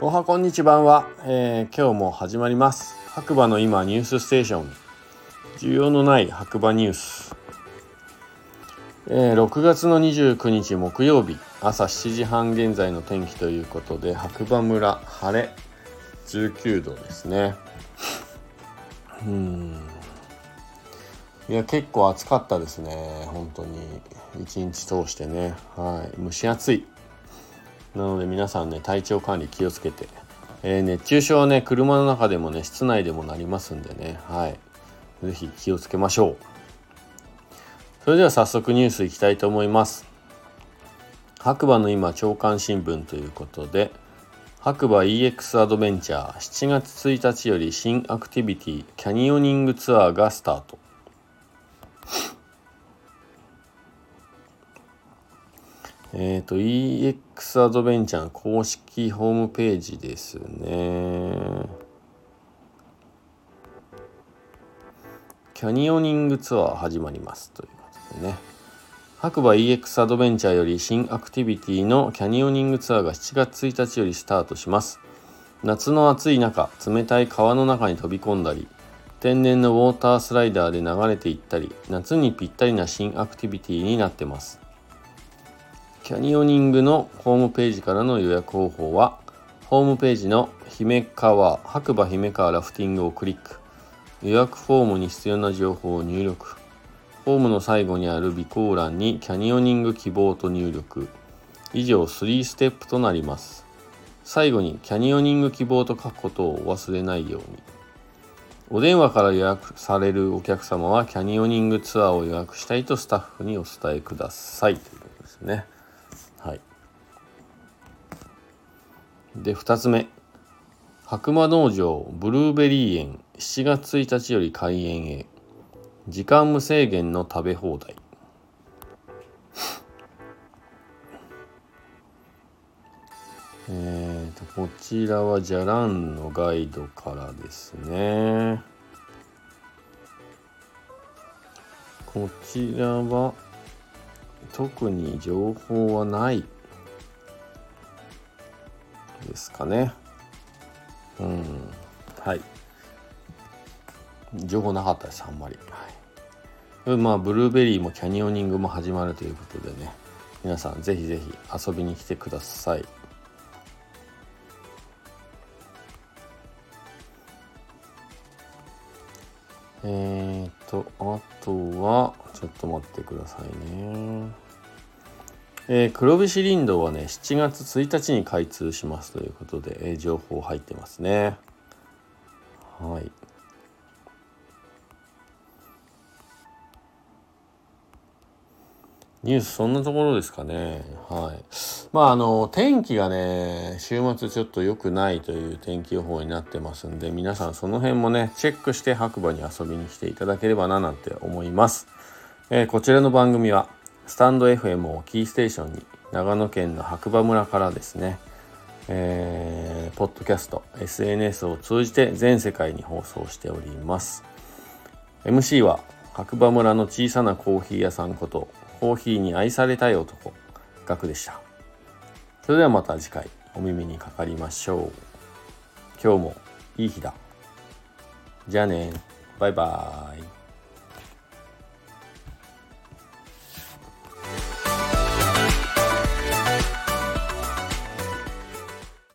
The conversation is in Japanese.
おはこんにちは、えー、今日も始まります。白馬の今ニュースステーション。需要のない白馬ニュース、えー、6月の29日木曜日。朝7時半現在の天気ということで白馬村晴れ。19度ですね。うん。いや結構暑かったですね。本当に。一日通してね。はい。蒸し暑い。なので皆さんね体調管理気をつけて、えー、熱中症はね車の中でもね室内でもなりますんでね。はい。是非気をつけましょう。それでは早速ニュースいきたいと思います。白馬の今朝刊新聞ということで白馬 EX アドベンチャー7月1日より新アクティビティキャニオニングツアーがスタート。えっ、ー、と、EX アドベンチャー公式ホームページですね。キャニオニングツアー始まりますということでね。白馬 EX アドベンチャーより新アクティビティのキャニオニングツアーが7月1日よりスタートします。夏の暑い中、冷たい川の中に飛び込んだり、天然のウォータースライダーで流れていったり、夏にぴったりな新アクティビティになってます。キャニオニングのホームページからの予約方法は、ホームページの姫川、白馬姫川ラフティングをクリック。予約フォームに必要な情報を入力。フォームの最後にある備考欄にキャニオニング希望と入力。以上3ステップとなります。最後にキャニオニング希望と書くことをお忘れないように。お電話から予約されるお客様はキャニオニングツアーを予約したいとスタッフにお伝えくださいということですね。はい。で、2つ目。白馬農場ブルーベリー園7月1日より開園へ。時間無制限の食べ放題。えーと、こちらはじゃらんのガイドからですね。こちらは特に情報はないですかね。うん。はい。情報なかったです、あんまり。はい。まあ、ブルーベリーもキャニオニングも始まるということでね、皆さんぜひぜひ遊びに来てください。えーと、あとは、ちょっと待ってくださいね。えー、黒菱林道はね、7月1日に開通しますということで、えー、情報入ってますね。はい。ニュースそんなところですかね。はい。まああの、天気がね、週末ちょっと良くないという天気予報になってますんで、皆さんその辺もね、チェックして白馬に遊びに来ていただければななんて思います。えー、こちらの番組は、スタンド FM をキーステーションに、長野県の白馬村からですね、えー、ポッドキャスト、SNS を通じて全世界に放送しております。MC は白馬村の小さなコーヒー屋さんことコーヒーに愛されたい男、ガクでした。それではまた次回お耳にかかりましょう。今日もいい日だ。じゃあね。バイバーイ。